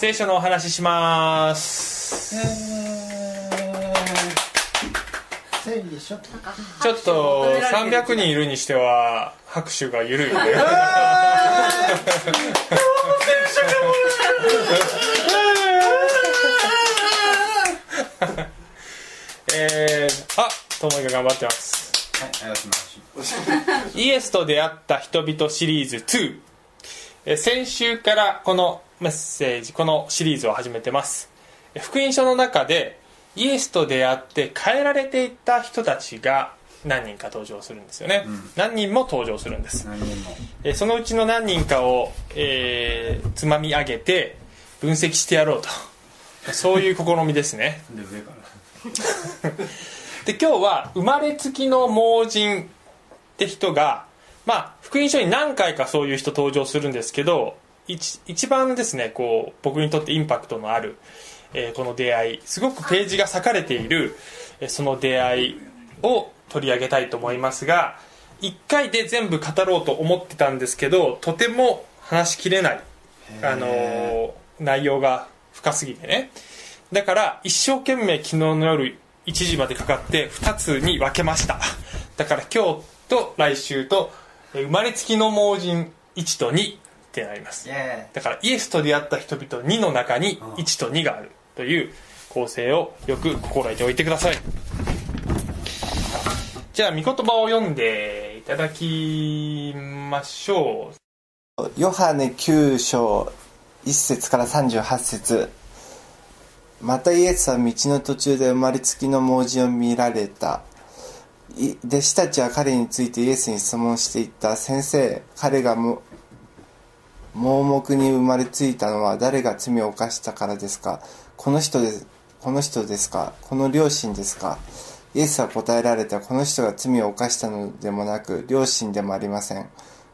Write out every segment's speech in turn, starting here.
聖書のお話しします。整理でしょちょっと300人いるにしては拍手が緩いね。えー、あともいが頑張ってます。はい、ありがとうございます。イエスと出会った人々シリーズ2えー先週からこのメッセージこのシリーズを始めてます。えー福音書の中でイエスと出会って変えられていった人たちが何人か登場するんですよね、うん。何人も登場するんです。何人も。えーそのうちの何人かを、えーつまみ上げて分析してやろうと。そういう試みですね。で、上から。で今日は生まれつきの盲人って人がまあ福音書に何回かそういう人登場するんですけど一一番ですねこう僕にとってインパクトのある、えーこの出会い。すごくページが割かれている、えーその出会いを取り上げたいと思いますが1回で全部語ろうと思ってたんですけどとても話しきれない、あのー内容が深すぎてね。だから一生懸命昨日の夜1時までかかって2つに分けました。だから今日と来週とえー生まれつきの盲人1と2ってなります。だからイエスと出会った人々2の中にうん。1と2がある。という構成をよく心得ておいてください。じゃあ御言葉を読んでいただきましょう。ヨハネ9章1節から38節。またイエスは道の途中で生まれつきの盲人を見られた。い弟子たちは彼についてイエスに質問していった。先生彼がも盲目に生まれついたのは誰が罪を犯したからですか？この人ですこの人ですか？この両親ですか？イエスは答えられたこの人が罪を犯したのでもなく両親でもありません。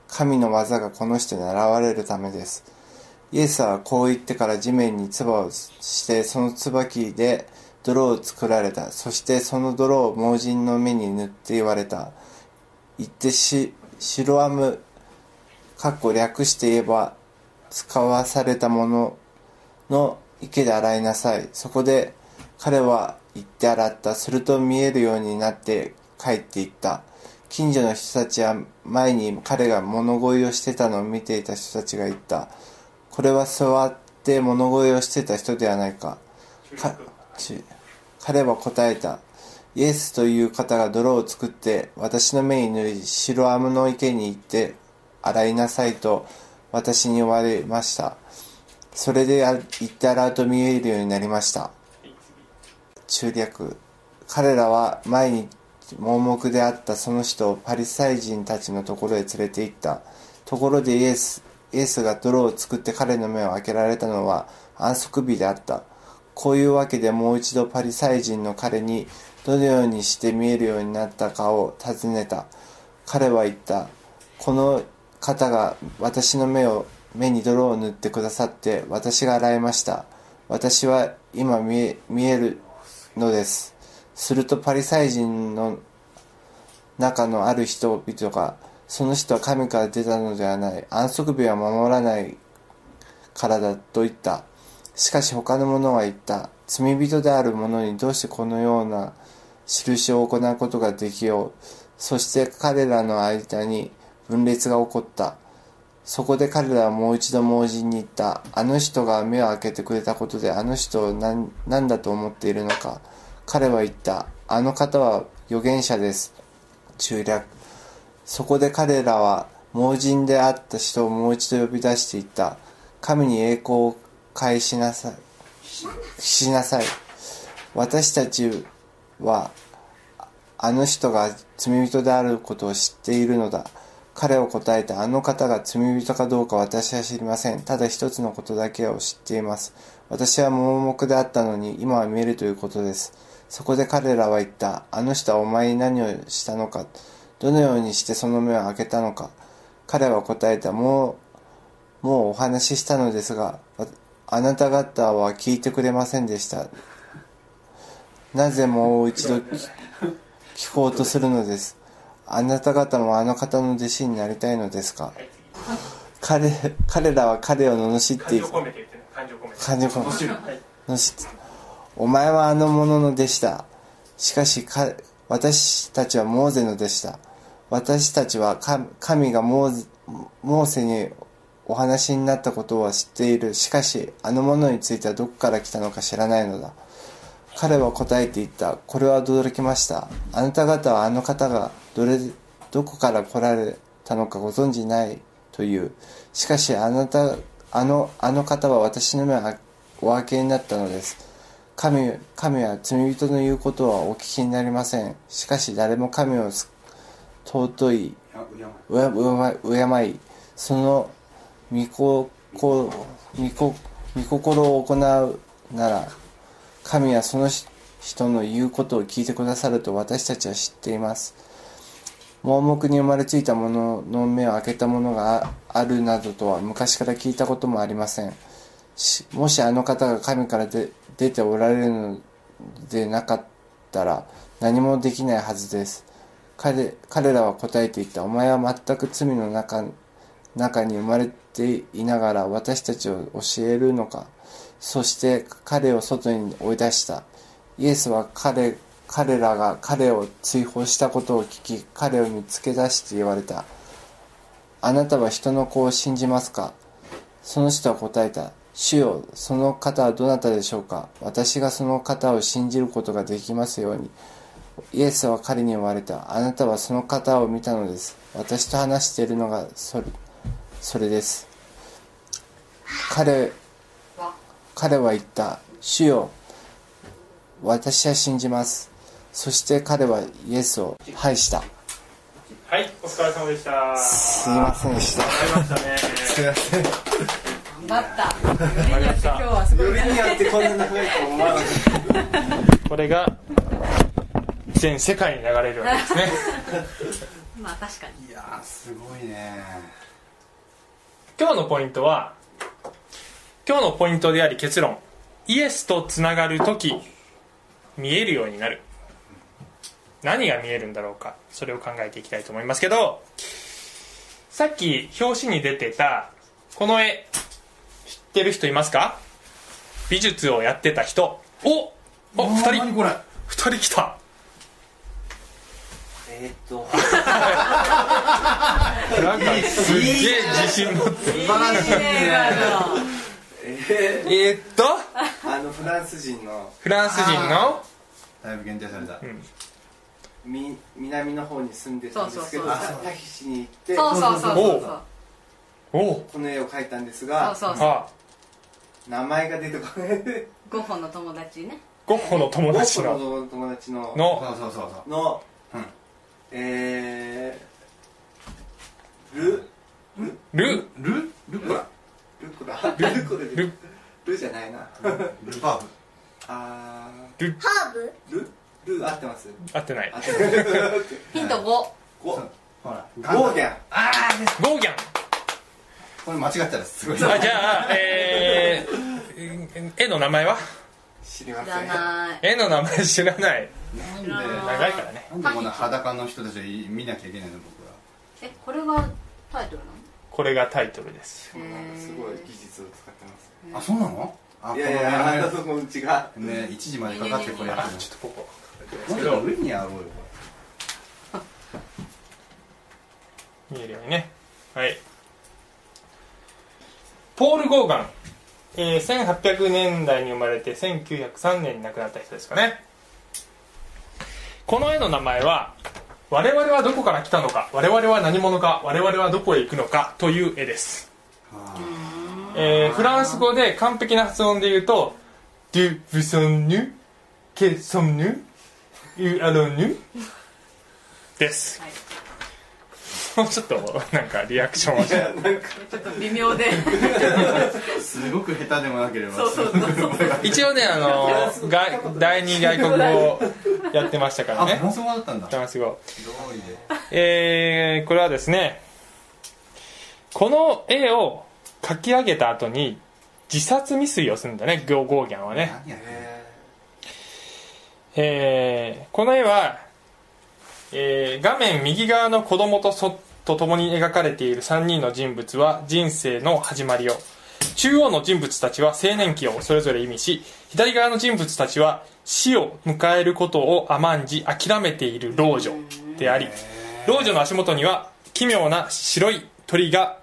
神の技がこの人に現れるためです。イエスはこう言ってから地面に唾をしてその椿で泥を作られた。そしてその泥を盲人の目に塗って言われた。言ってしシロアかっこ略して言えば使わされたものの池で洗いなさい。そこで彼は行って洗った。すると見えるようになって帰っていった。近所の人たちは前に彼が物乞いをしてたのを見ていた人たちが言った。これは座って物乞いをしてた人ではないか。かち彼は答えた。イエスという方が泥を作って私の目に塗り白アムの池に行って洗いなさいと私に言われました。それで行って洗うと見えるようになりました。中略。彼らは前に盲目であったその人をパリサイ人たちのところへ連れて行った。ところでイエスイエスが泥を作って彼の目を開けられたのは安息日であった。こういうわけでもう一度パリサイ人の彼にどのようにして見えるようになったかを尋ねた。彼は言った。この方が私の目を目に泥を塗ってくださって私が洗いました。私は今見え見えるのです。するとパリサイ人の中のある人々がその人は神から出たのではない。安息日は守らないからだと言った。しかし他の者は言った。罪人である者にどうしてこのような印を行うことができよう。そして彼らの間に分裂が起こった。そこで彼らはもう一度盲人に言った。あの人が目を開けてくれたことであの人を何何だと思っているのか彼は言った。あの方は預言者です。中略。そこで彼らは盲人であった人をもう一度呼び出していった。神に栄光を返しなさい。しなさい。私たちはあの人が罪人であることを知っているのだ。彼は答えたあの方が罪人かどうか私は知りません。ただ一つのことだけを知っています。私は盲目であったのに今は見えるということです。そこで彼らは言った。あの人はお前に何をしたのか。どのようにしてその目を開けたのか。彼は答えた。もうもうお話ししたのですがあなた方は聞いてくれませんでした。なぜもう一度聞こうとするのです。あなた方もあの方の弟子になりたいのですか？彼彼らは彼を罵ってい感情込めて言ってね感情込めて。お前はあの者の弟子だ。しかしか私たちはモーゼの弟子だ。私たちは神神がモーゼモーセにお話になったことは知っている。しかしあの者についてはどこから来たのか知らないのだ。彼は答えて言った。これは驚きました。あなた方はあの方がどれどこから来られたのかご存じないという。しかしあなたあのあの方は私の目をお開けになったのです。神神は罪人の言うことはお聞きになりません。しかし誰も神を尊い敬いその御ここ御こ御心を行うなら神はその人の言うことを聞いてくださると私たちは知っています。盲目に生まれついた者のの目を開けたものがあるなどとは昔から聞いたこともありません。もしあの方が神からで出ておられるのでなかったら何もできないはずです。彼彼らは答えていた。お前は全く罪の中中に生まれていながら私たちを教えるのか。そして彼を外に追い出した。イエスは彼彼らが彼を追放したことを聞き彼を見つけ出して言われた。あなたは人の子を信じますか？その人は答えた。主よその方はどなたでしょうか？私がその方を信じることができますように。イエスは彼に言われた。あなたはその方を見たのです。私と話しているのがそれそれです。彼彼は言った。主よ私は信じます。そして彼はイエスを拝した。はいお疲れ様でした。すいませんでした。ありましたね。すいません。頑張った。よりによって今日はすごいね。によってこんな長いと思わなかっこれが全世界に流れるわけですね。まあ確かに。いやーすごいね。今日のポイントは今日のポイントであり結論。イエスとつながる時見えるようになる何が見えるんだろうかそれを考えていきたいと思いますけどさっき表紙に出てたこの絵知ってる人いますか？美術をやってた人。おお二人。何これ？二人来た。えーっと。なんかすっげえ自信持って素晴らしいね、ええー、っと？ーあのフランス人の。フランス人の？だいぶ限定された、み南の方に住んでたんですけどそうそうそうタヒチに行ってそうそうそうそう。おおこの絵を描いたんですそうがそうそう。あ。名前が出てこない。ゴッホの友達ね。ゴッホの友達僕のの友達のの。そうそうそうそう。のうん。えー、ルルルルコラルクラルクラルルじゃないな。ルパーブ。あルハーブ？ールル合ってます？合ってない。合ってるヒント5。ゴほら。ゴーギャン。ああゴーギャン。これ間違ったらすごい。あじゃあえー、絵の名前は？知りませ知らんない。絵の名前知らない。なんで知らない。長いからね。なんでこんな裸の人たちを見なきゃいけないの僕は。え、これがタイトルなの？これがタイトルです。すごい技術を使ってます。あそうなの？あいやいやあそこうちが。ね1時までかかってこれやあってるちょっとここもうちょっと上にやろうよ。見えるようにね。はい。ポール・ゴーガン、えー、1800年代に生まれて1903年に亡くなった人ですかね。この絵の名前は我々はどこから来たのか我々は何者か我々はどこへ行くのかという絵です、あ。えーフランス語で完璧な発音で言うと「ドゥ・ブソンヌ・ケ・ソンヌ・ユ・アロヌ」です。はい。もうちょっとなんかリアクションを。ちょっと微妙で。ーすごく下手でもなければ。一応ねあの外第二外国語をやってましたからね。あフランス語だったんだ。フランス語。えー、これはですねこの絵を描き上げた後に自殺未遂をするんだねゴーゴーギャンはねえーこの絵は、えー画面右側の子供とそと共に描かれている3人の人物は人生の始まりを中央の人物たちは青年期をそれぞれ意味し左側の人物たちは死を迎えることを甘んじ諦めている老女であり老女の足元には奇妙な白い鳥が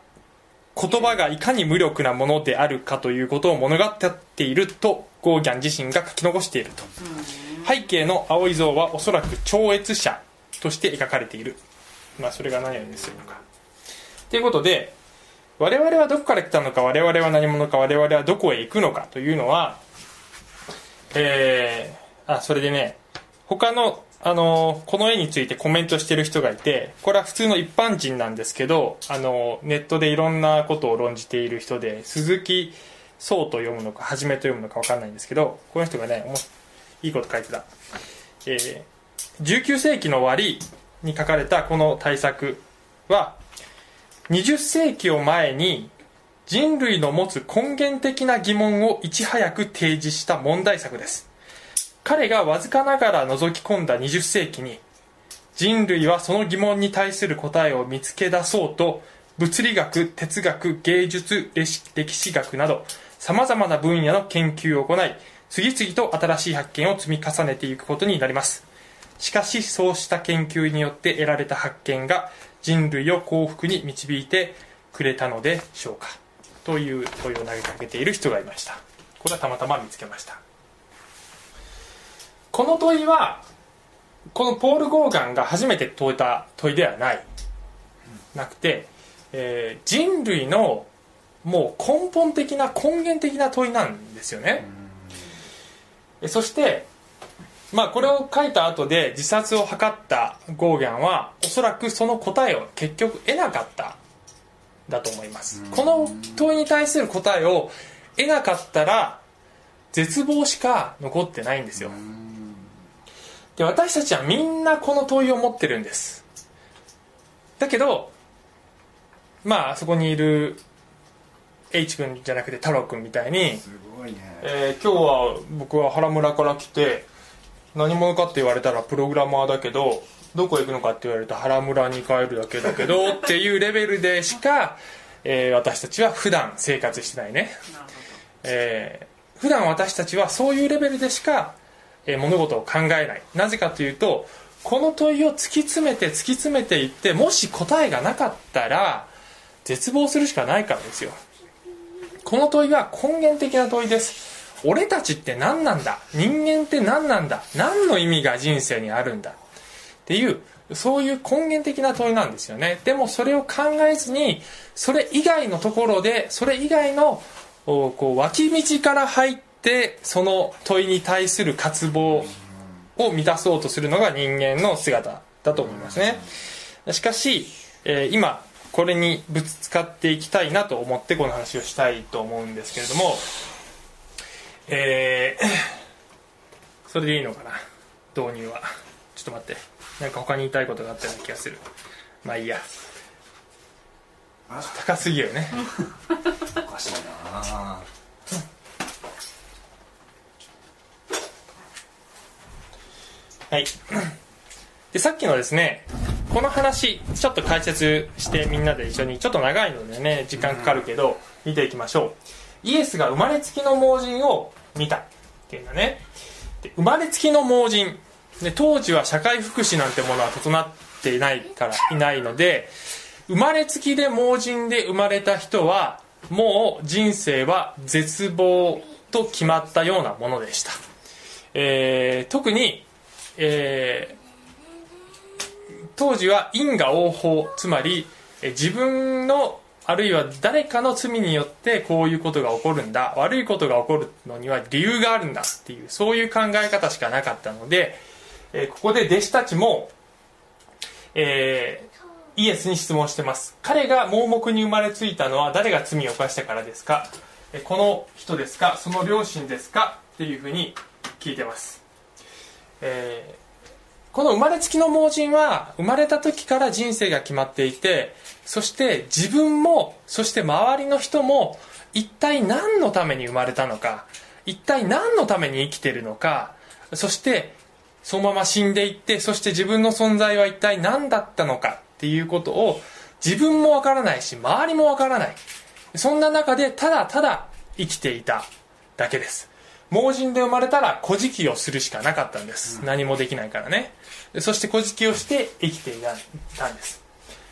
言葉がいかに無力なものであるかということを物語っているとゴーギャン自身が書き残していると。背景の青い像はおそらく超越者として描かれている。まあそれが何を意味するのか。ということで我々はどこから来たのか我々は何者か我々はどこへ行くのかというのはえー、あそれでね他のあのこの絵についてコメントしてる人がいてこれは普通の一般人なんですけどあのネットでいろんなことを論じている人で鈴木壮と読むのかはじめと読むのか分かんないんですけどこの人がねいいこと書いてた、えー19世紀の終わりに書かれたこの大作は20世紀を前に人類の持つ根源的な疑問をいち早く提示した問題作です。彼がわずかながら覗き込んだ20世紀に人類はその疑問に対する答えを見つけ出そうと物理学哲学芸術歴史歴史学などさまざまな分野の研究を行い次々と新しい発見を積み重ねていくことになります。しかしそうした研究によって得られた発見が人類を幸福に導いてくれたのでしょうか。という問いを投げかけている人がいました。これはたまたま見つけました。この問いはこのポール・ゴーガンが初めて問いた問いではない。なくて、えー人類のもう根本的な根源的な問いなんですよね。えそしてまあこれを書いた後で自殺を図ったゴーギャンはおそらくその答えを結局得なかった。だと思います。この問いに対する答えを得なかったら絶望しか残ってないんですよ。で私たちはみんなこの問いを持ってるんです。だけどまあそこにいる H 君じゃなくて太郎君みたいにすごえー今日は僕は原村から来て何者かって言われたらプログラマーだけどどこ行くのかって言われると原村に帰るだけだけど っていうレベルでしか、えー私たちは普段生活してないね、えー普段私たちはそういうレベルでしか、えー物事を考えない。なぜかというとこの問いを突き詰めて突き詰めていってもし答えがなかったら絶望するしかないからですよ。この問いは根源的な問いです俺たちって何なんだ？人間って何なんだ？何の意味が人生にあるんだ？っていうそういう根源的な問いなんですよね。でもそれを考えずにそれ以外のところでそれ以外のこう脇道から入ってその問いに対する渇望を満たそうとするのが人間の姿だと思いますね。しかし、えー今これにぶつかっていきたいなと思ってこの話をしたいと思うんですけれどもえー それでいいのかな？導入は。ちょっと待って。なんか他に言いたいことがあったような気がする。まあいいや。高すぎるよね。おかしいな。はい。で、さっきのですね、この話、ちょっと解説してみんなで一緒に、ちょっと長いのでね、時間かかるけど、見ていきましょう。イエスが生まれつきの盲人を見たっていうのね。で生まれつきの盲人。で、当時は社会福祉なんてものは整っていないからいないので、生まれつきで盲人で生まれた人は、もう人生は絶望と決まったようなものでした。えー特に、えー当時は因果応報つまり自分のあるいは誰かの罪によってこういうことが起こるんだ。悪いことが起こるのには理由があるんだっていうそういう考え方しかなかったので、えここで弟子たちも、えーイエスに質問してます。彼が盲目に生まれついたのは誰が罪を犯したからですか？えこの人ですか？その両親ですか？っていうふうに聞いてます。えこの生まれつきの盲人は生まれた時から人生が決まっていてそして自分もそして周りの人も一体何のために生まれたのか一体何のために生きてるのかそしてそのまま死んでいってそして自分の存在は一体何だったのかっていうことを自分もわからないし周りもわからない。そんな中でただただ生きていただけです。盲人で生まれたら小じをするしかなかったんです、何もできないからね。でそして小じをして生きていたんです。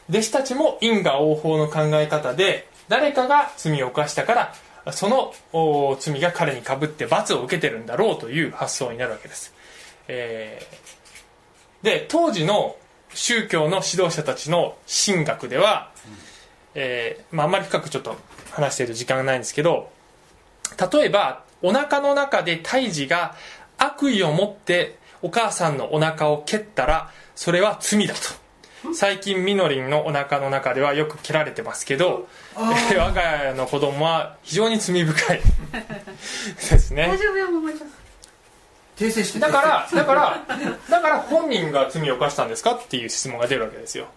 弟子たちも因果応報の考え方で誰かが罪を犯したからその罪が彼にかぶって罰を受けてるんだろうという発想になるわけです、えーで当時の宗教の指導者たちの神学では、えーまあ、あんまり深くちょっと話している時間がないんですけど例えばお腹の中で胎児が悪意を持ってお母さんのお腹を蹴ったらそれは罪だと。最近みのりんのお腹の中ではよく蹴られてますけど、えー。我が家の子供は非常に罪深い。ですね。大丈夫よももちゃん訂正してだから だからだから本人が罪を犯したんですかっていう質問が出るわけですよ。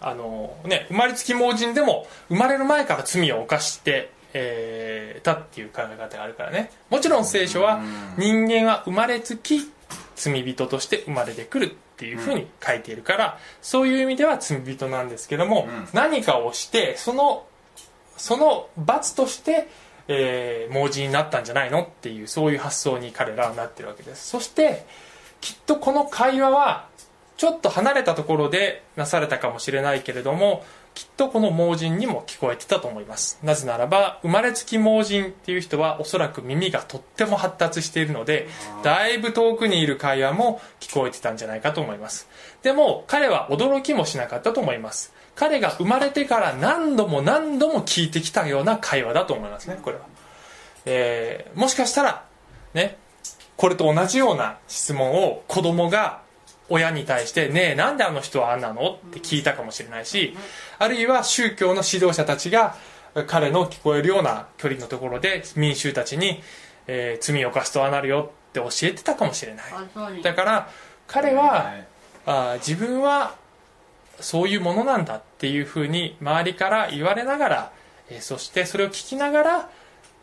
あのね生まれつき盲人でも生まれる前から罪を犯して、えーたっていう考え方があるからね。もちろん聖書は人間は生まれつき罪人として生まれてくるっていうふうに書いているから、そういう意味では罪人なんですけども、うん。何かをしてそのその罰として、えー盲人になったんじゃないのっていうそういう発想に彼らはなってるわけです。そしてきっとこの会話はちょっと離れたところでなされたかもしれないけれどもきっとこの盲人にも聞こえてたと思います。なぜならば生まれつき盲人っていう人はおそらく耳がとっても発達しているのでだいぶ遠くにいる会話も聞こえてたんじゃないかと思います。でも彼は驚きもしなかったと思います。彼が生まれてから何度も何度も聞いてきたような会話だと思いますねこれは、えーもしかしたらねこれと同じような質問を子供が親に対して「ねえなんであの人はあんなの?」って聞いたかもしれないしあるいは宗教の指導者たちが彼の聞こえるような距離のところで民衆たちに、えー罪を犯すとはなるよって教えてたかもしれない。だから彼はあー自分はそういうものなんだっていうふうに周りから言われながら、えーそしてそれを聞きながら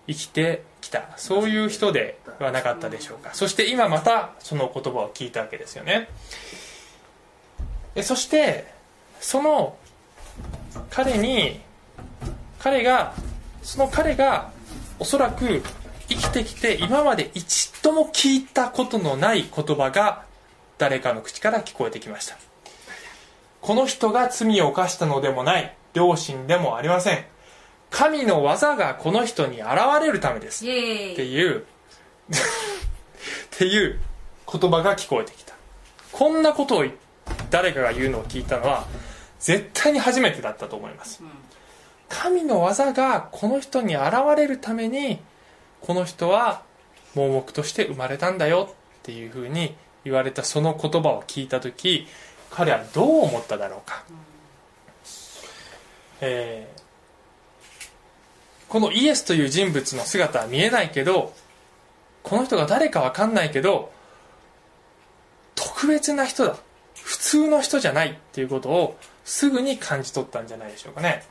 生きてきた。そういう人ではなかったでしょうか。そして今またその言葉を聞いたわけですよねえそしてその彼に彼がその彼がおそらく生きてきて今まで一度も聞いたことのない言葉が誰かの口から聞こえてきました。この人が罪を犯したのでもない。両親でもありません。神の技がこの人に現れるためです。っていうっていう言葉が聞こえてきた。こんなことを誰かが言うのを聞いたのは絶対に初めてだったと思います。神の技がこの人に現れるためにこの人は盲目として生まれたんだよっていうふうに言われたその言葉を聞いた時彼はどう思っただろうか、えーこのイエスという人物の姿は見えないけどこの人が誰か分かんないけど特別な人だ普通の人じゃないっていうことをすぐに感じ取ったんじゃないでしょうかね。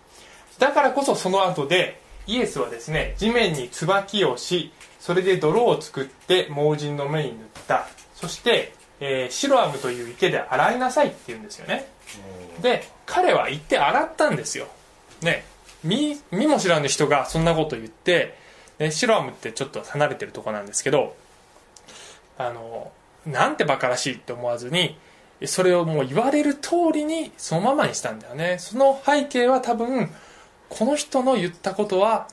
だからこそその後でイエスはですね地面に椿をしそれで泥を作って盲人の目に塗った。そして、えーシロアムという池で洗いなさいって言うんですよね。で彼は行って洗ったんですよ。ね。見見も知らぬ人がそんなこと言って、ね、シロアムってちょっと離れてるとこなんですけどあのなんてバカらしいって思わずにそれをもう言われる通りにそのままにしたんだよね。その背景は多分この人の言ったことは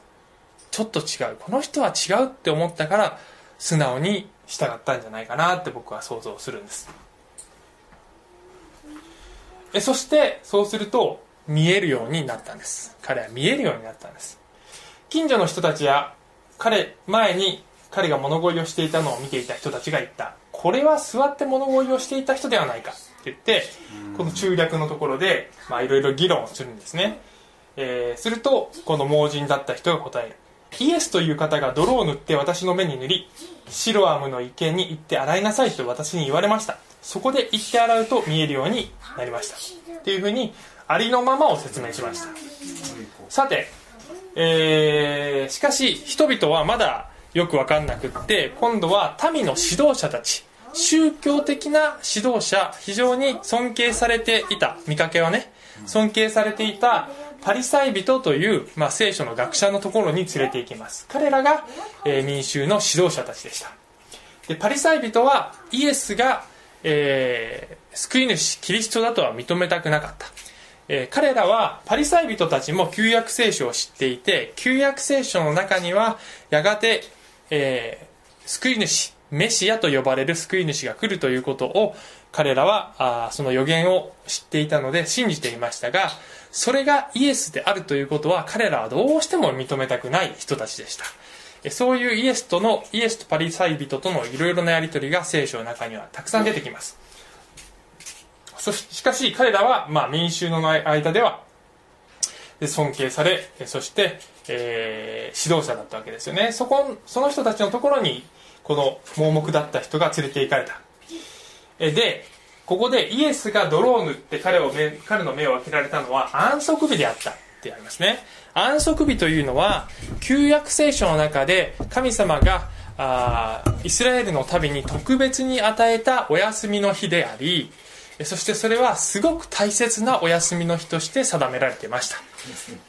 ちょっと違う。この人は違うって思ったから素直に従ったんじゃないかなって僕は想像するんです。えそしてそうすると見えるようになったんです。彼は見えるようになったんです。近所の人たちや彼前に彼が物乞いをしていたのを見ていた人たちが言った。これは座って物乞いをしていた人ではないかって言ってこの中略のところでまあいろいろ議論をするんですね、えーするとこの盲人だった人が答える。イエスという方が泥を塗って私の目に塗りシロアムの池に行って洗いなさいと私に言われました。そこで行って洗うと見えるようになりました。っていうふうにありのままを説明しました。さて、えーしかし人々はまだよく分かんなくって今度は民の指導者たち宗教的な指導者非常に尊敬されていた見かけはね尊敬されていたパリサイ人という、まあ、聖書の学者のところに連れて行きます。彼らが、えー民衆の指導者たちでした。でパリサイ人はイエスが、えー救い主キリストだとは認めたくなかった、えー彼らはパリサイ人たちも旧約聖書を知っていて旧約聖書の中にはやがて、えー救い主メシアと呼ばれる救い主が来るということを彼らはあその予言を知っていたので信じていましたがそれがイエスであるということは彼らはどうしても認めたくない人たちでした。そういうイエスとのイエスとパリサイ人とのいろいろなやり取りが聖書の中にはたくさん出てきます。そしかし彼らは、まあ、民衆の間では尊敬されそして、えー指導者だったわけですよね。そこその人たちのところにこの盲目だった人が連れて行かれた。でここでイエスが泥を塗って彼を彼の目を開けられたのは安息日であったってありますね。安息日というのは旧約聖書の中で神様があイスラエルの民に特別に与えたお休みの日でありそしてそれはすごく大切なお休みの日として定められていました。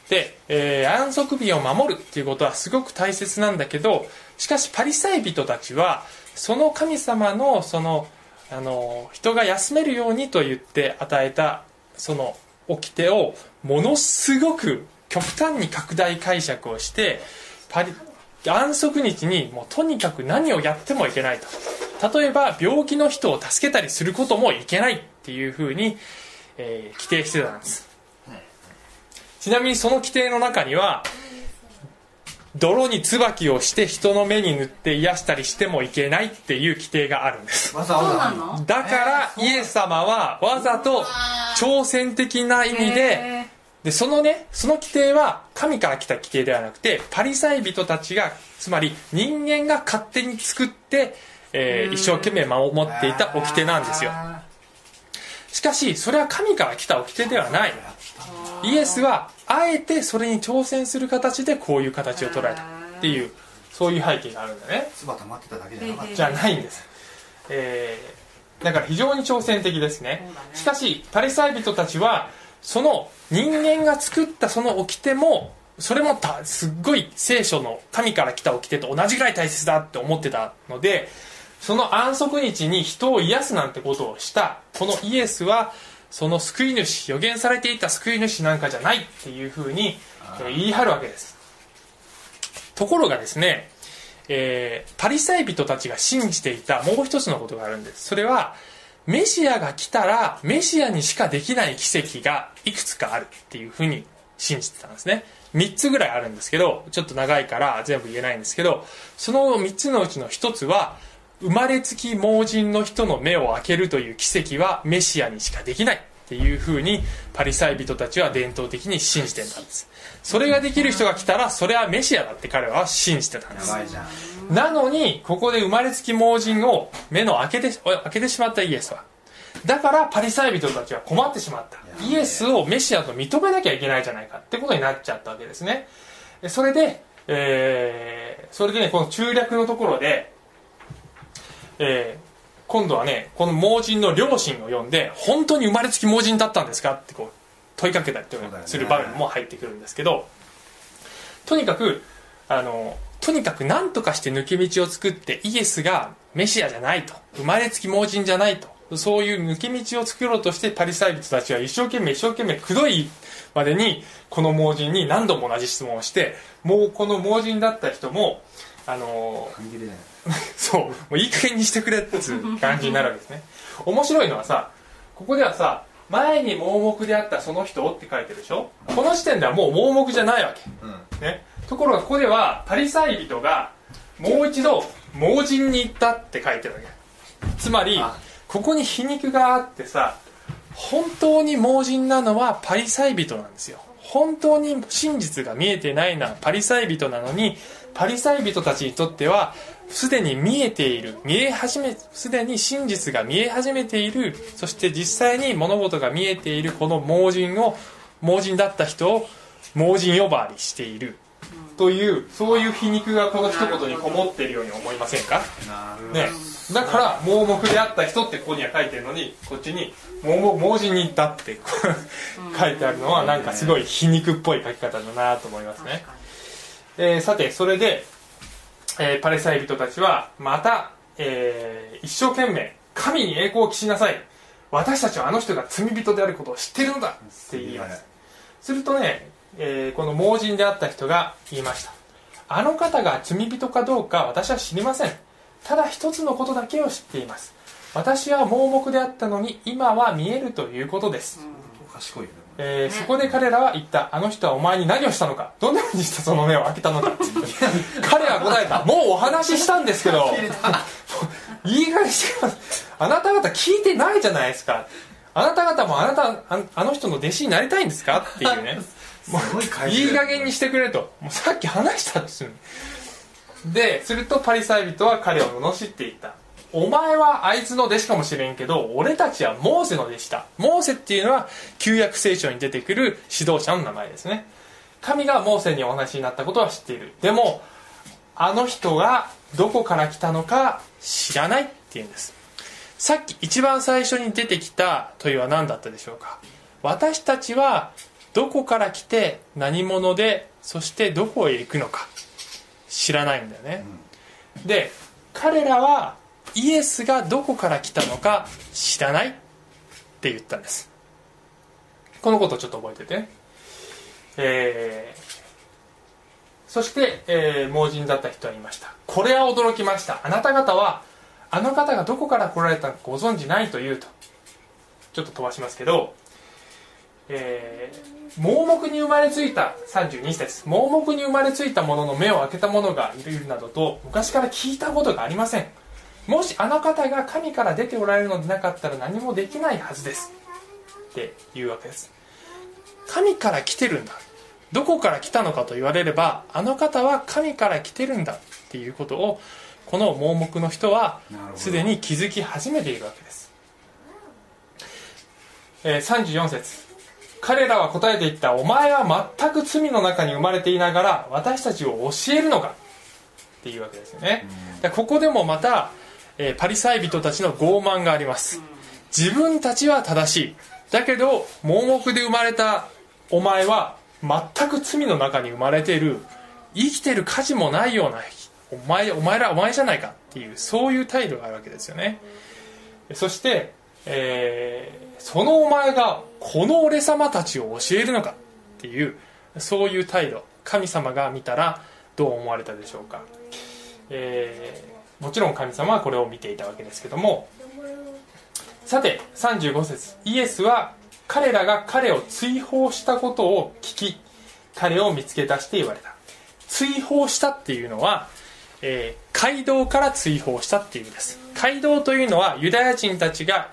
で、えー安息日を守るっていうことはすごく大切なんだけどしかしパリサイ人たちはその神様のそのあの人が休めるようにと言って与えたその掟をものすごく極端に拡大解釈をしてパリ安息日にもうとにかく何をやってもいけないと。例えば病気の人を助けたりすることもいけないっていうふうに、えー規定してたんです。ちなみにその規定の中には泥に椿をして人の目に塗って癒したりしてもいけないっていう規定があるんです。だからイエス様はわざと挑戦的な意味でへでそのねその規定は神から来た規定ではなくてパリサイ人たちがつまり人間が勝手に作って、えー一生懸命守っていた掟なんですよ。しかしそれは神から来た掟ではない。イエスはあえてそれに挑戦する形でこういう形を捉えたっていうそういう背景があるんだね。唾溜まってただけじゃなかったじゃないんです、えーだから非常に挑戦的ですね。ね。しかしパリサイ人たちはその人間が作ったその掟もそれもたすっごい聖書の神から来た掟と同じぐらい大切だって思ってたのでその安息日に人を癒すなんてことをしたこのイエスはその救い主予言されていた救い主なんかじゃないっていうふうにえー言い張るわけです。ところがですね、えーパリサイ人たちが信じていたもう一つのことがあるんです。それはメシアが来たらメシアにしかできない奇跡がいくつかあるっていうふうに信じてたんですね。3つぐらいあるんですけどちょっと長いから全部言えないんですけどその3つのうちの1つは生まれつき盲人の人の目を開けるという奇跡はメシアにしかできないっていうふうにパリサイ人たちは伝統的に信じてたんです。それができる人が来たらそれはメシアだって彼らは信じてたんです。なのにここで生まれつき盲人を目の開けて開けてしまったイエスは。だからパリサイ人たちは困ってしまった。イエスをメシアと認めなきゃいけないじゃないかってことになっちゃったわけですね。でそれで、えーそれでねこの中略のところで、えー今度はねこの盲人の両親を呼んで本当に生まれつき盲人だったんですか？ってこう問いかけたりとかする場面も入ってくるんですけど、とにかくあのとにかく何とかして抜け道を作ってイエスがメシアじゃないと生まれつき盲人じゃないとそういう抜け道を作ろうとしてパリサイ人たちは一生懸命一生懸命くどいまでにこの盲人に何度も同じ質問をしてもうこの盲人だった人もあの そうもういい加減にしてくれっていう感じになるわけですね。面白いのはさここではさ前に盲目であったその人って書いてるでしょ？この時点ではもう盲目じゃないわけ。うん。ね、ところがここではパリサイ人がもう一度盲人に行ったって書いてるわけ。つまりあ。ここに皮肉があってさ本当に盲人なのはパリサイ人なんですよ。本当に真実が見えてないのはパリサイ人なのにパリサイ人たちにとってはすでに見えている見え始めすでに真実が見え始めている。そして実際に物事が見えているこの盲人を盲人だった人を盲人呼ばわりしている。というそういう皮肉がこの一言にこもっているように思いませんか？ね。だから盲目であった人ってここには書いてるのにこっちに盲目盲人に行ったって書いてあるのはなんかすごい皮肉っぽい書き方だなと思いますね、えーさてそれで、えーパレサイ人たちはまた、えー一生懸命神に栄光を期しなさい。私たちはあの人が罪人であることを知っているのだ。って言います。するとね、えーこの盲人であった人が言いました。あの方が罪人かどうか私は知りません。ただ一つのことだけを知っています。私は盲目であったのに今は見えるということです、賢いよねえーそこで彼らは言ったあの人はお前に何をしたのか？どんなふうにしてその目を開けたのか 彼は答えた。もうお話ししたんですけど。いい加減にしてあなた方聞いてないじゃないですか。あなた方もあなたああの人の弟子になりたいんですか？っていうね。すごい返しいい加減にしてくれと。もうさっき話したんですよでするとパリサイ人は彼を罵っていったお前はあいつの弟子かもしれんけど俺たちはモーセの弟子だ。モーセっていうのは旧約聖書に出てくる指導者の名前ですね。神がモーセにお話になったことは知っている。でもあの人がどこから来たのか知らないっていうんです。さっき一番最初に出てきた問いは何だったでしょうか？私たちはどこから来て何者でそしてどこへ行くのか知らないんだよね、で彼らはイエスがどこから来たのか知らないって言ったんです。このことをちょっと覚えてて。ねえーそして、えー盲人だった人は言いました。これは驚きました。あなた方はあの方がどこから来られたのかご存じないというとちょっと飛ばしますけど、えー盲目に生まれついた32節盲目に生まれついた者の目を開けた者がいるなどと昔から聞いたことがありません。もしあの方が神から出ておられるのでなかったら何もできないはずです。っていうわけです。神から来てるんだ。どこから来たのかと言われればあの方は神から来てるんだ。っていうことをこの盲目の人はすでに気づき始めているわけです、えー34節。彼らは答えていった。お前は全く罪の中に生まれていながら私たちを教えるのか。っていうわけですよね。でここでもまた、えパリサイ人たちの傲慢があります。自分たちは正しい。だけど盲目で生まれたお前は全く罪の中に生まれている。生きてる価値もないようなお前お前らお前じゃないかっていうそういう態度があるわけですよね。そして、えーそのお前がこの俺様たちを教えるのかっていうそういう態度。神様が見たらどう思われたでしょうか、えーもちろん神様はこれを見ていたわけですけども。さて35節。イエスは彼らが彼を追放したことを聞き彼を見つけ出して言われた。追放したっていうのは、えー街道から追放したっていう意味です。街道というのはユダヤ人たちが、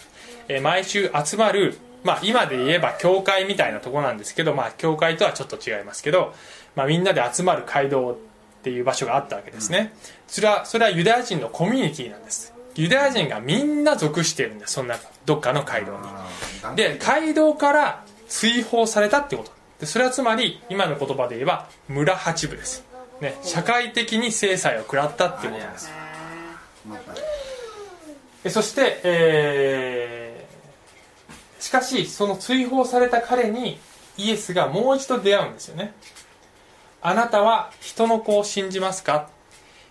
えー毎週集まる、まあ、今で言えば教会みたいなとこなんですけど、まあ、教会とはちょっと違いますけど、まあ、みんなで集まる街道っていう場所があったわけですね、それはそれはユダヤ人のコミュニティなんです。ユダヤ人がみんな属しているんですそんなどっかの街道に。で街道から追放されたってこと。でそれはつまり今の言葉で言えば村八部です、ね、社会的に制裁を食らったっていうことです。またえそして、えーしかしその追放された彼にイエスがもう一度出会うんですよねあなたは人の子を信じますか？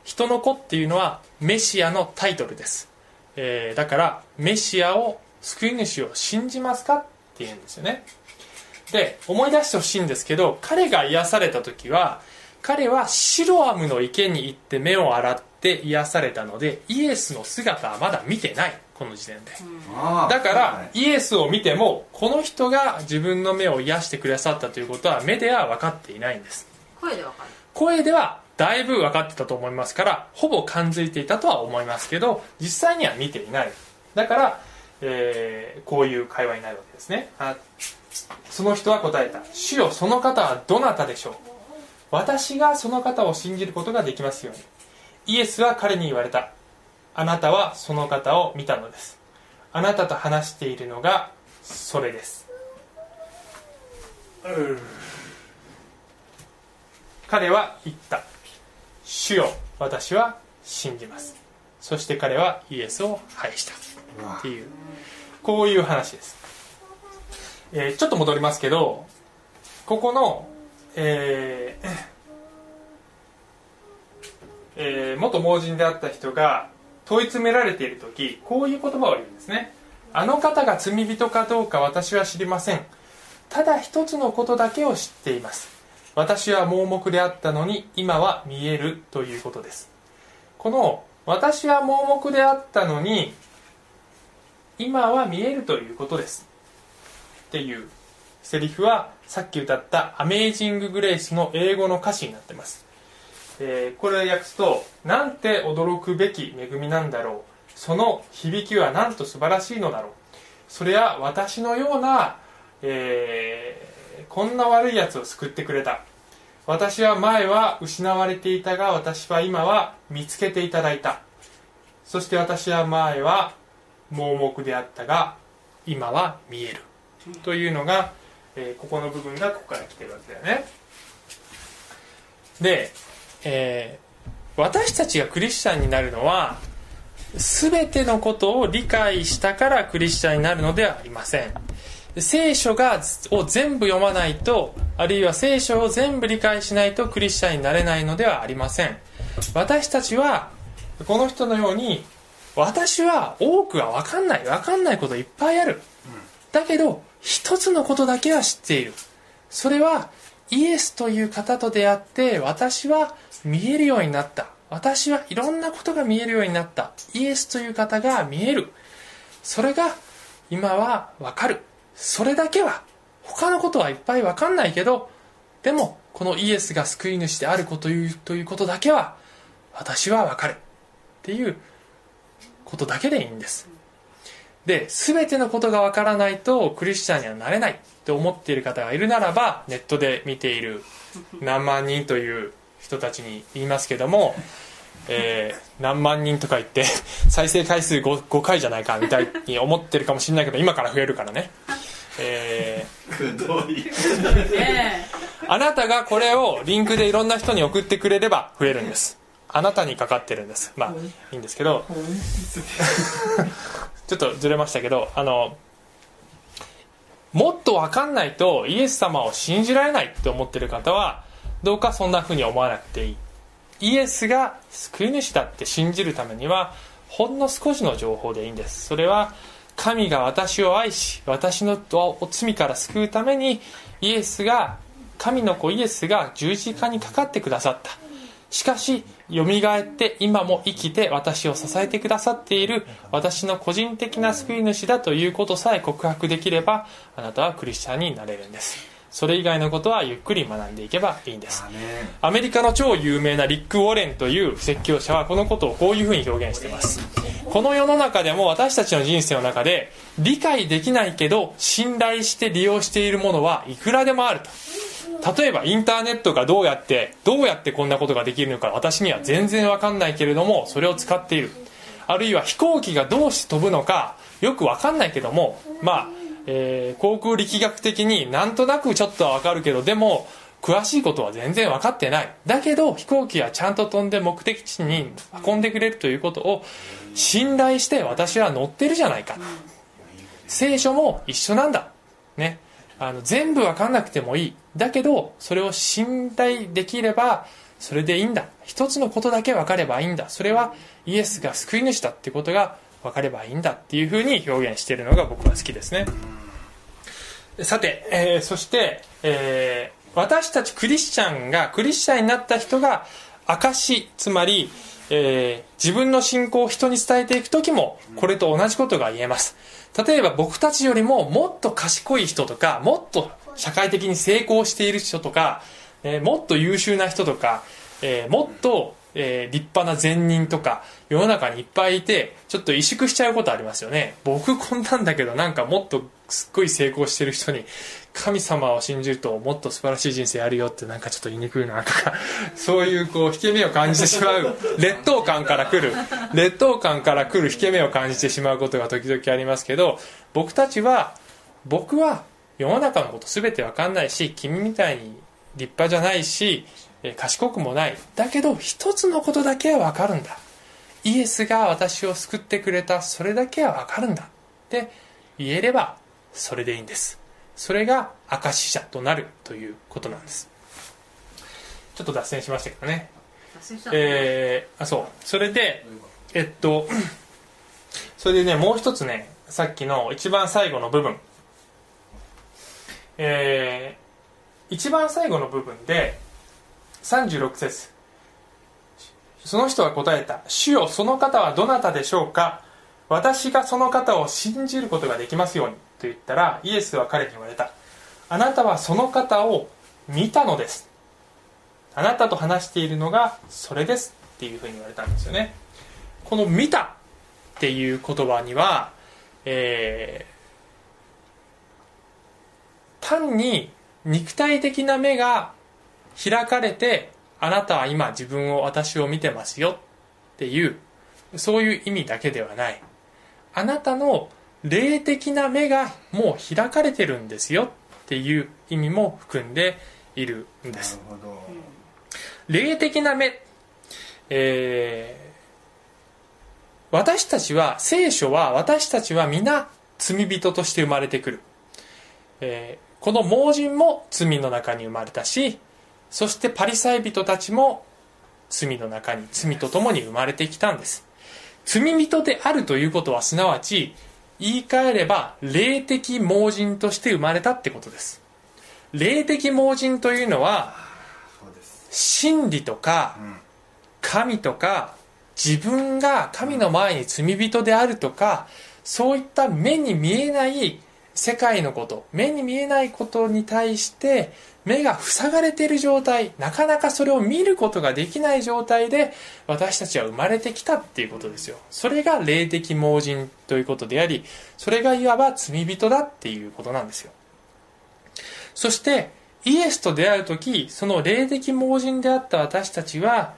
人の子っていうのはメシアのタイトルです、えーだからメシアを救い主を信じますか？っていうんですよね。で思い出してほしいんですけど彼が癒された時は彼はシロアムの池に行って目を洗って癒されたのでイエスの姿はまだ見てないこの時点で。だかはらい。イエスを見てもこの人が自分の目を癒してくださったということは目では分かっていないんです声でわかる。声ではだいぶ分かってたと思いますからほぼ感づいていたとは思いますけど実際には見ていない。だから、えーこういう会話になるわけですね。あその人は答えた「主よその方はどなたでしょう私がその方を信じることができますように」イエスは彼に言われたあなたはその方を見たのですあなたと話しているのがそれですうん彼は言った。主よ私は信じます。そして彼はイエスを拝した。っていう。こういう話です、えーちょっと戻りますけどここの、えーえー元盲人であった人が問い詰められている時こういう言葉を言うんですね。あの方が罪人かどうか私は知りません。ただ一つのことだけを知っています私は盲目であったのに今は見えるということです。この私は盲目であったのに今は見えるということです。っていうセリフはさっき歌った「アメイジング・グレイス」の英語の歌詞になってます、えーこれを訳すと「なんて驚くべき恵みなんだろう。その響きはなんと素晴らしいのだろう。それは私のような、えこんな悪いやつを救ってくれた。私は前は失われていたが私は今は見つけていただいた。そして私は前は盲目であったが今は見える。というのが、えーここの部分がここから来てるわけだよね。で、えー私たちがクリスチャンになるのは全てのことを理解したからクリスチャンになるのではありません。聖書がを全部読まないとあるいは聖書を全部理解しないとクリスチャンになれないのではありません。私たちはこの人のように私は多くは分かんない。分かんないこといっぱいある。だけど一つのことだけは知っている。それはイエスという方と出会って私は見えるようになった。私はいろんなことが見えるようになった。イエスという方が見える。それが今はわかる。それだけは他のことはいっぱいわかんないけどでもこのイエスが救い主であるこというということだけは私はわかるっていうことだけでいいんです。で全てのことがわからないとクリスチャンにはなれないって思っている方がいるならばネットで見ている何万人という人たちに言いますけども、えー何万人とか言って 再生回数 5, 5回じゃないかみたいに思ってるかもしれないけど今から増えるからね、えくどい。ねーあなたがこれをリンクでいろんな人に送ってくれれば増えるんです。あなたにかかってるんです。まあいいんですけど。ちょっとずれましたけどあのもっと分かんないとイエス様を信じられないって思ってる方はどうかそんな風に思わなくていいイエスが救い主だって信じるためにはほんの少しの情報でいいんです。それは神が私を愛し私の罪から救うためにイエスが神の子イエスが十字架にかかってくださった。しかしよみがえって今も生きて私を支えてくださっている私の個人的な救い主だということさえ告白できればあなたはクリスチャンになれるんです。それ以外のことはゆっくり学んでいけばいいんです。アメリカの超有名なリック・ウォレンという説教者はこのことをこういうふうに表現しています。この世の中でも私たちの人生の中で理解できないけど信頼して利用しているものはいくらでもあると。例えばインターネットがどうやってどうやってこんなことができるのか私には全然わかんないけれどもそれを使っている。あるいは飛行機がどうして飛ぶのかよくわかんないけどもまあ、えー航空力学的になんとなくちょっとはわかるけどでも詳しいことは全然分かってない。だけど飛行機はちゃんと飛んで目的地に運んでくれるということを信頼して私は乗ってるじゃないか。聖書も一緒なんだ。ね。あの全部分かんなくてもいい。だけどそれを信頼できればそれでいいんだ。一つのことだけ分かればいいんだ。それはイエスが救い主だってことが分かればいいんだっていうふうに表現しているのが僕は好きですね。さて、えーそして、えー私たちクリスチャンがクリスチャンになった人が証つまり、えー自分の信仰を人に伝えていく時もこれと同じことが言えます。例えば僕たちよりももっと賢い人とかもっと社会的に成功している人とか、えーもっと優秀な人とか、えーもっと、えー立派な善人とか世の中にいっぱいいてちょっと萎縮しちゃうことありますよね。僕こんなんだけどなんかもっとすっごい成功してる人に神様を信じるともっと素晴らしい人生あるよってなんかちょっと言いにくいなとか そういうこう引け目を感じてしまう 劣等感から来る劣等感から来る引け目を感じてしまうことが時々ありますけど僕たちは僕は世の中のこと全てわかんないし君みたいに立派じゃないしえー賢くもない。だけど一つのことだけはわかるんだ。イエスが私を救ってくれた。それだけは分かるんだ。って言えればそれでいいんです。それが証者となる。ということなんです。ちょっと脱線しましたけどね。脱線したえー、あそう。それでえっと それでねもう一つねさっきの一番最後の部分。えー、一番最後の部分で36節。その人は答えた「主よその方はどなたでしょうか。私がその方を信じることができますように」と言ったらイエスは彼に言われた「あなたはその方を見たのです」あなたと話しているのがそれです。っていうふうに言われたんですよね。この「見た」っていう言葉には、えー単に肉体的な目が開かれてあなたは今自分を私を見てますよっていうそういう意味だけではない。あなたの霊的な目がもう開かれてるんですよっていう意味も含んでいるんです。なるほど。霊的な目、えー私たちは聖書は私たちは皆罪人として生まれてくる、えーこの盲人も罪の中に生まれたしそしてパリサイ人たちも罪の中に罪とともに生まれてきたんです。罪人であるということはすなわち言い換えれば霊的盲人として生まれたってことです。霊的盲人というのは真理とか神とか自分が神の前に罪人であるとかそういった目に見えない世界のこと目に見えないことに対して目が塞がれている状態なかなかそれを見ることができない状態で私たちは生まれてきたっていうことですよ。それが霊的盲人ということでありそれがいわば罪人だっていうことなんですよ。そしてイエスと出会う時その霊的盲人であった私たちは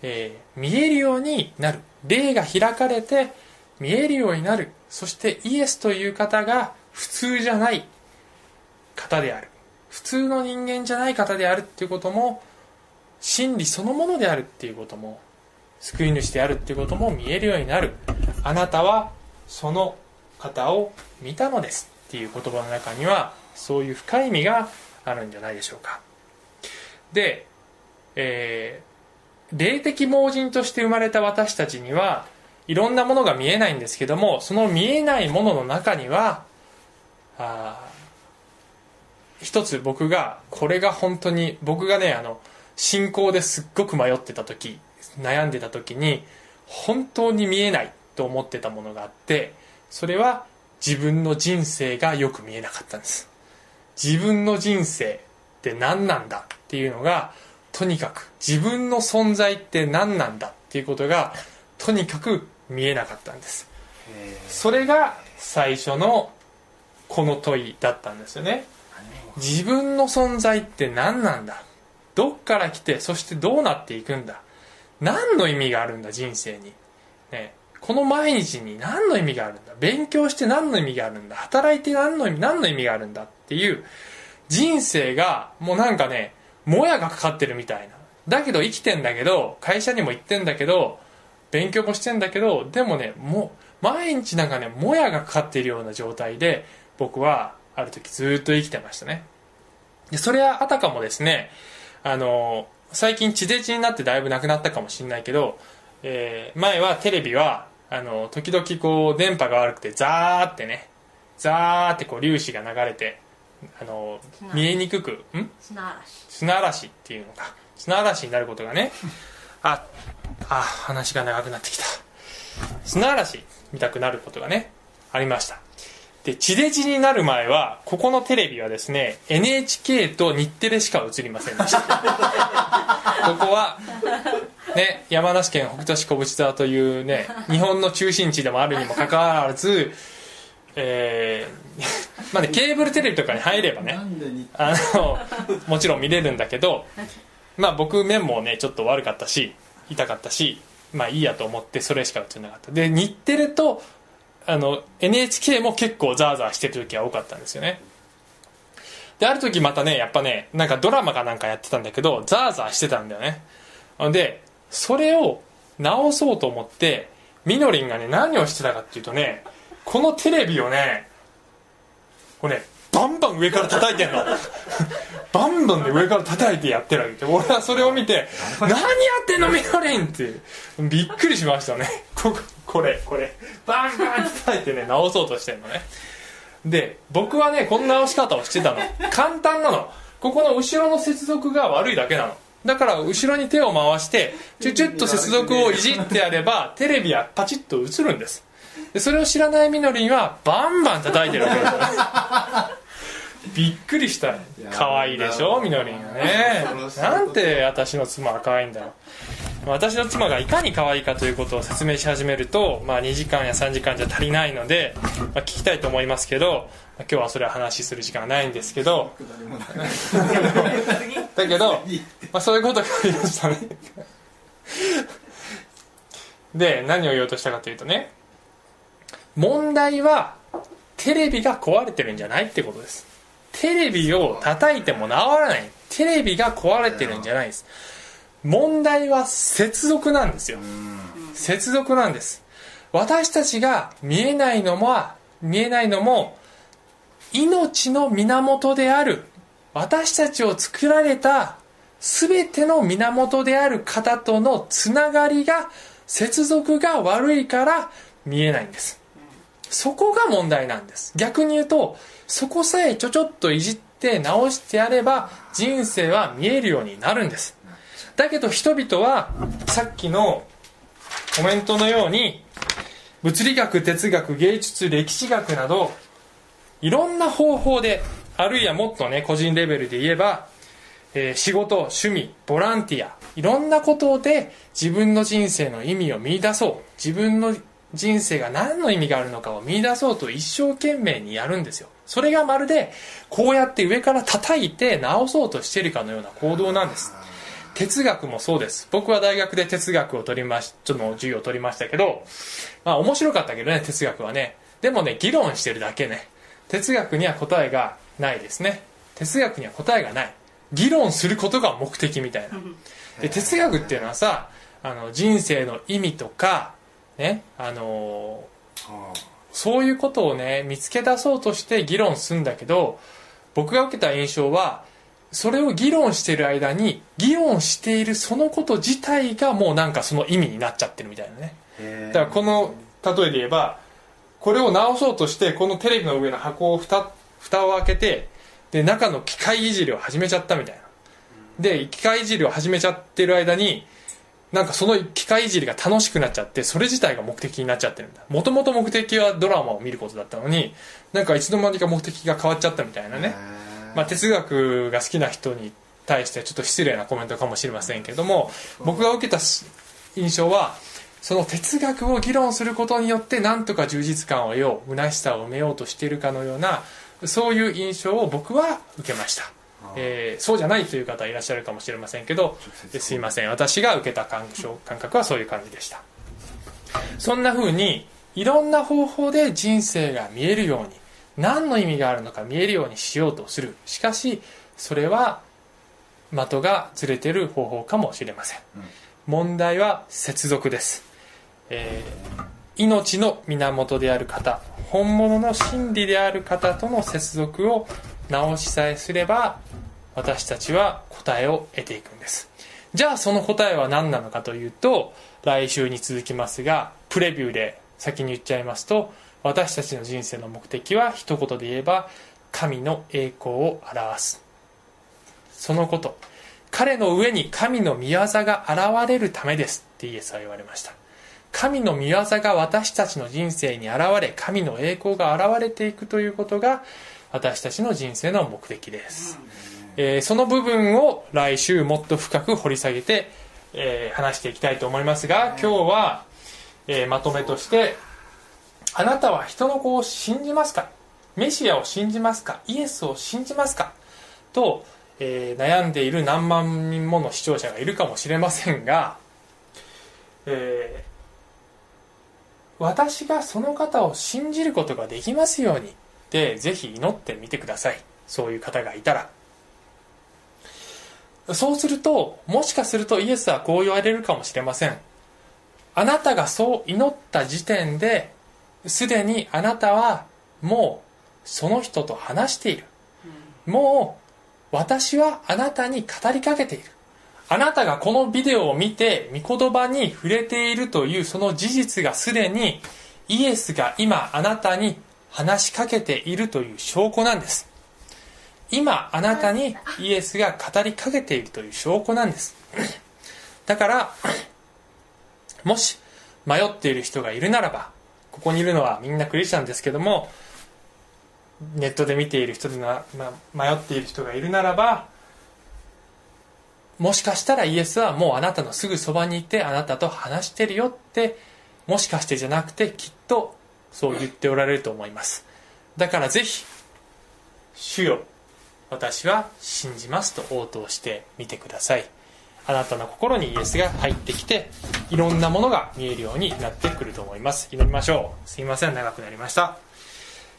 えー見えるようになる。霊が開かれて見えるようになる。そしてイエスという方が普通じゃない方である。普通の人間じゃない方であるっていうことも真理そのものであるっていうことも救い主であるっていうことも見えるようになる。あなたはその方を見たのですっていう言葉の中にはそういう深い意味があるんじゃないでしょうか。で、えー霊的盲人として生まれた私たちにはいろんなものが見えないんですけどもその見えないものの中にはあ一つ僕がこれが本当に僕がねあの信仰ですっごく迷ってた時悩んでた時に本当に見えないと思ってたものがあってそれは自分の人生がよく見えなかったんです。自分の人生って何なんだっていうのがとにかく自分の存在って何なんだっていうことがとにかく見えなかったんです。えそれが最初のこの問いだったんですよね自分の存在って何なんだ？どっから来てそしてどうなっていくんだ？何の意味があるんだ人生に、ね、この毎日に何の意味があるんだ？勉強して何の意味があるんだ？働いて何の意味何の意味があるんだ？っていう人生がもうなんかねもやがかかってるみたいな。だけど生きてんだけど会社にも行ってんだけど勉強もしてんだけどでもねもう毎日なんかねもやがかかっているような状態で僕はある時ずっと生きてましたね。でそれはあたかもですねあの最近地デジになってだいぶなくなったかもしれないけど、えー前はテレビはあの時々こう電波が悪くてザーってねザーってこう粒子が流れてあの見えにくくん？砂嵐。砂嵐っていうのか。砂嵐になることがね ああ話が長くなってきた。砂嵐見たくなることがねありましたで地デジになる前はここのテレビはですね NHK と日テレしか映りませんでした。ここはね山梨県北杜市小淵沢というね日本の中心地でもあるにもかかわらずえー まあねケーブルテレビとかに入ればねあのもちろん見れるんだけどまあ僕目もねちょっと悪かったし痛かったしまあいいやと思ってそれしか映らなかった。で日テレとあの NHK も結構ザーザーしてる時は多かったんですよね。である時またねやっぱねなんかドラマかなんかやってたんだけどザーザーしてたんだよね。でそれを直そうと思ってみのりんがね何をしてたかっていうとねこのテレビをねこれねバンバン上から叩いてんの。バンバンで上から叩いてやってるわけで俺はそれを見て「何やってんのみのりん!」って。びっくりしましたね。ここれこれ。バンバン叩いてね直そうとしてんのね。で僕はねこんな直し方をしてたの。簡単なの。ここの後ろの接続が悪いだけなの。だから後ろに手を回してチュチュッと接続をいじってやればテレビはパチッと映るんです。でそれを知らないみのりんはバンバン叩いてるわけですびっくりした。可愛いでしょみのりんがね。なんて私の妻は可愛いんだろう私の妻がいかに可愛いかということを説明し始めると、まあ、2時間や3時間じゃ足りないので、まあ、聞きたいと思いますけど、まあ今日はそれは話する時間はないんですけど。だけど、まあ、そういうことがありましたね。で何を言おうとしたかというとね。問題はテレビが壊れてるんじゃないってことですテレビを叩いても治らない。テレビが壊れてるんじゃないです。問題は接続なんですよ。接続なんです。私たちが見えないのも見えないのも命の源である私たちを作られた全ての源である方とのつながりが接続が悪いから見えないんです。そこが問題なんです。逆に言うとそこさえちょちょっといじって直してやれば人生は見えるようになるんです。だけど人々はさっきのコメントのように物理学哲学芸術歴史学などいろんな方法であるいはもっとね個人レベルで言えば、えー仕事趣味ボランティアいろんなことで自分の人生の意味を見出そう。自分の人生が何の意味があるのかを見出そうと一生懸命にやるんですよ。それがまるでこうやって上から叩いて直そうとしているかのような行動なんです。哲学もそうです。僕は大学で哲学を取りましちょっと授業を取りましたけどまあ面白かったけどね哲学はね。でもね議論してるだけね。哲学には答えがないですね。哲学には答えがない。議論することが目的みたいな。で哲学っていうのはさあの人生の意味とかねあのそういうことをね見つけ出そうとして議論するんだけど僕が受けた印象はそれを議論してる間に議論しているそのこと自体がもうなんかその意味になっちゃってるみたいなね。だからこの例えで言えばこれを直そうとしてこのテレビの上の箱を蓋蓋を開けてで中の機械いじりを始めちゃったみたいな。で機械いじりを始めちゃってる間になんかその機械いじりが楽しくなっちゃってそれ自体が目的になっちゃってるんだ。もともと目的はドラマを見ることだったのになんかいつの間にか目的が変わっちゃったみたいなね。まあ、哲学が好きな人に対してはちょっと失礼なコメントかもしれませんけれども僕が受けた印象はその哲学を議論することによってなんとか充実感を得よう虚しさを埋めようとしているかのようなそういう印象を僕は受けました、えーそうじゃないという方いらっしゃるかもしれませんけどえすいません。私が受けた感覚はそういう感じでした。そんな風にいろんな方法で人生が見えるように何の意味があるのか見えるようにしようとする。しかしそれは的がずれてる方法かもしれません、問題は接続です、えー命の源である方本物の真理である方との接続を直しさえすれば私たちは答えを得ていくんです。じゃあその答えは何なのかというと来週に続きますがプレビューで先に言っちゃいますと私たちの人生の目的は一言で言えば神の栄光を表す。そのこと。彼の上に神の御業が現れるためです。ってイエスは言われました。神の御業が私たちの人生に現れ神の栄光が現れていくということが私たちの人生の目的です、えーその部分を来週もっと深く掘り下げて、えー話していきたいと思いますが今日は、えーまとめとしてあなたは人の子を信じますか？メシアを信じますか？イエスを信じますか？と、えー悩んでいる何万人もの視聴者がいるかもしれませんが、えー私がその方を信じることができますようにってぜひ祈ってみてください。そういう方がいたら。そうするともしかするとイエスはこう言われるかもしれません。あなたがそう祈った時点ですでにあなたはもうその人と話している。もう私はあなたに語りかけている。あなたがこのビデオを見て御言葉に触れているというその事実がすでにイエスが今あなたに話しかけているという証拠なんです。今あなたにイエスが語りかけているという証拠なんです。だからもし迷っている人がいるならばここにいるのはみんなクリスチャンですけどもネットで見ている人でな、ま、迷っている人がいるならばもしかしたらイエスはもうあなたのすぐそばにいてあなたと話してるよってもしかしてじゃなくてきっとそう言っておられると思います。だからぜひ主よ私は信じますと応答してみてください。あなたの心にイエスが入ってきていろんなものが見えるようになってくると思います。祈りましょう。すいません長くなりました。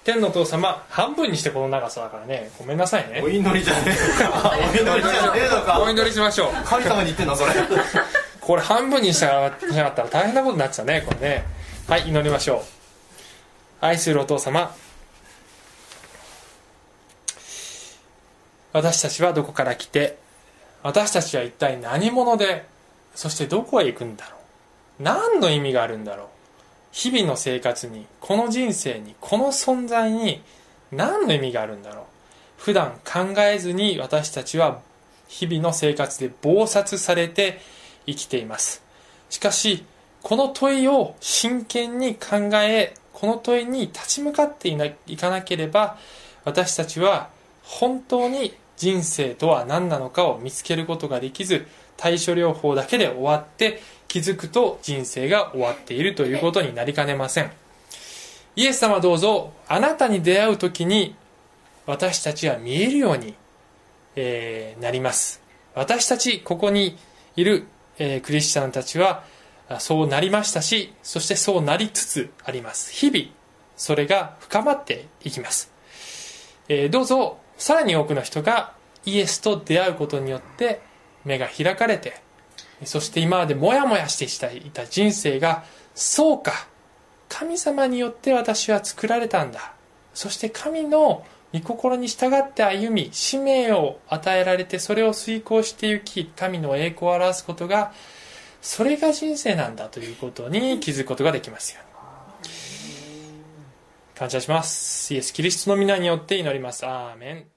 天のお父様半分にしてこの長さだからねごめんなさいね。お祈りじゃねえのか。お祈りじゃねえのか。お祈りしましょう。神様に言ってんのそれ。これ半分にしなかったら大変なことになってたねこれね。はい祈りましょう愛するお父様。私たちはどこから来て私たちは一体何者でそしてどこへ行くんだろう。何の意味があるんだろう。日々の生活にこの人生にこの存在に何の意味があるんだろう。普段考えずに私たちは日々の生活で忙殺されて生きています。しかしこの問いを真剣に考えこの問いに立ち向かっていかなければ私たちは本当に人生とは何なのかを見つけることができず対処療法だけで終わって気づくと人生が終わっているということになりかねません。イエス様どうぞあなたに出会う時に私たちは見えるように、えーなります。私たちここにいる、えークリスチャンたちはそうなりましたしそしてそうなりつつあります。日々それが深まっていきます、えーどうぞさらに多くの人がイエスと出会うことによって目が開かれてそして今までモヤモヤしていた人生がそうか神様によって私は作られたんだ。そして神の御心に従って歩み使命を与えられてそれを遂行していき神の栄光を表すことがそれが人生なんだということに気づくことができますように感謝します。イエス・キリストの皆によって祈ります。アーメン